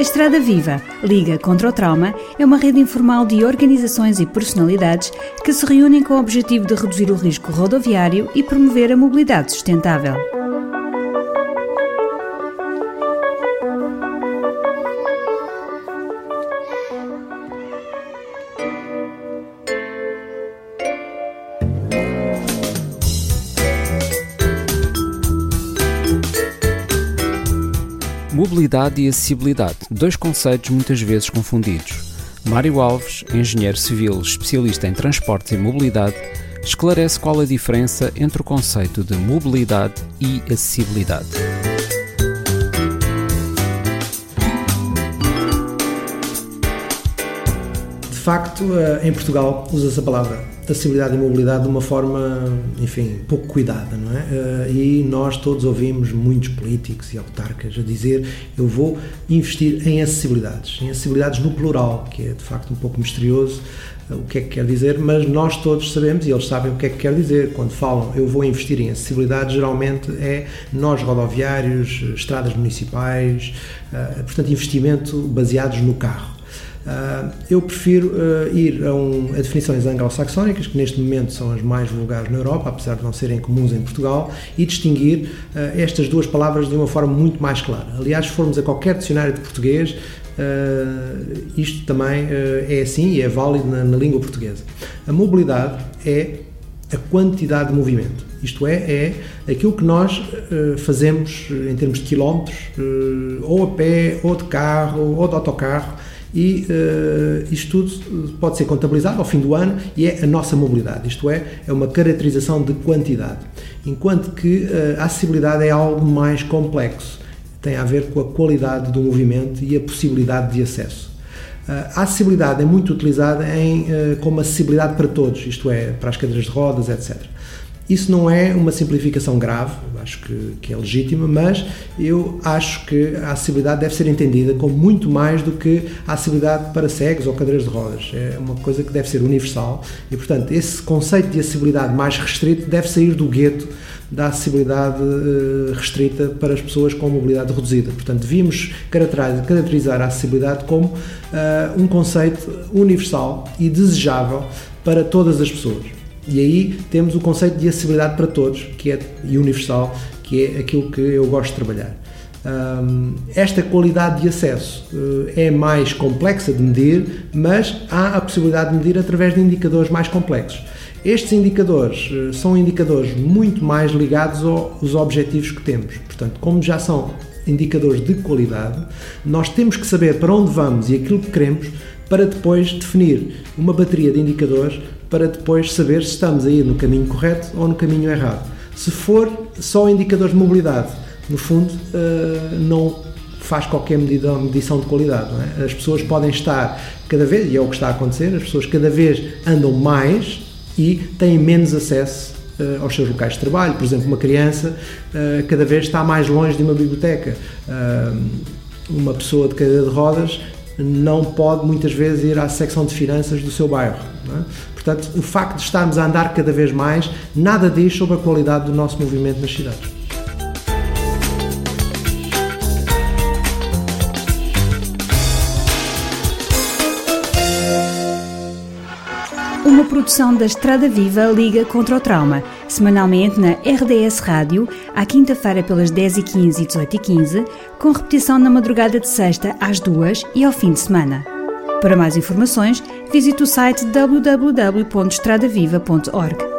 A Estrada Viva, Liga contra o Trauma, é uma rede informal de organizações e personalidades que se reúnem com o objetivo de reduzir o risco rodoviário e promover a mobilidade sustentável. Mobilidade e acessibilidade, dois conceitos muitas vezes confundidos. Mário Alves, engenheiro civil especialista em transportes e mobilidade, esclarece qual a diferença entre o conceito de mobilidade e acessibilidade. De facto, eh, em Portugal usa-se a palavra acessibilidade e mobilidade de uma forma, enfim, pouco cuidada, não é? Eh, e nós todos ouvimos muitos políticos e autarcas a dizer eu vou investir em acessibilidades, em acessibilidades no plural, que é de facto um pouco misterioso eh, o que é que quer dizer, mas nós todos sabemos e eles sabem o que é que quer dizer. Quando falam eu vou investir em acessibilidade, geralmente é nós rodoviários, estradas municipais, eh, portanto investimento baseados no carro. Uh, eu prefiro uh, ir a, um, a, definições anglo-saxónicas, que neste momento são as mais vulgares na Europa, apesar de não serem comuns em Portugal, e distinguir uh, estas duas palavras de uma forma muito mais clara. Aliás, se formos a qualquer dicionário de português, isto também é assim e é válido na, na língua portuguesa. A mobilidade é a quantidade de movimento. Isto é, é aquilo que nós uh, fazemos em termos de quilómetros, uh, ou a pé, ou de carro, ou de autocarro, e uh, isto tudo pode ser contabilizado ao fim do ano e é a nossa mobilidade, isto é, é uma caracterização de quantidade. Enquanto que uh, a acessibilidade é algo mais complexo, tem a ver com a qualidade do movimento e a possibilidade de acesso. A acessibilidade é muito utilizada em, como acessibilidade para todos, isto é, para as cadeiras de rodas, etc. Isso não é uma simplificação grave, acho que, que, é legítima, mas eu acho que a acessibilidade deve ser entendida como muito mais do que a acessibilidade para cegos ou cadeiras de rodas. É uma coisa que deve ser universal e, portanto, esse conceito de acessibilidade mais restrito deve sair do gueto da acessibilidade uh, restrita para as pessoas com mobilidade reduzida. Portanto, devíamos caracterizar a acessibilidade como uh, um conceito universal e desejável para todas as pessoas. E aí temos o conceito de acessibilidade para todos, que é universal, que é aquilo que eu gosto de trabalhar. Um, esta qualidade de acesso uh, é mais complexa de medir, mas há a possibilidade de medir através de indicadores mais complexos. Estes indicadores uh, são indicadores muito mais ligados aos objetivos que temos. Portanto, como já são indicadores de qualidade, nós temos que saber para onde vamos e aquilo que queremos para depois definir uma bateria de indicadores para depois saber se estamos a ir no caminho correto ou no caminho errado. Se for só indicadores de mobilidade, no fundo, eh, não faz qualquer medida, medição de qualidade. É? As pessoas podem estar cada vez, e é o que está a acontecer, as pessoas cada vez andam mais e têm menos acesso eh, aos seus locais de trabalho. Por exemplo, uma criança eh, cada vez está mais longe de uma biblioteca. Uma pessoa de cadeira de rodas não pode muitas vezes ir à secção de finanças do seu bairro. É? Portanto, o facto de estarmos a andar cada vez mais, nada diz sobre a qualidade do nosso movimento nas cidades. Uma produção da Estrada Viva Liga contra o Trauma, semanalmente na RDS Rádio, à quinta-feira pelas 10h15 e 18h15, com repetição na madrugada de sexta às duas e ao fim de semana. Para mais informações, visite o site www.estradaviva.org.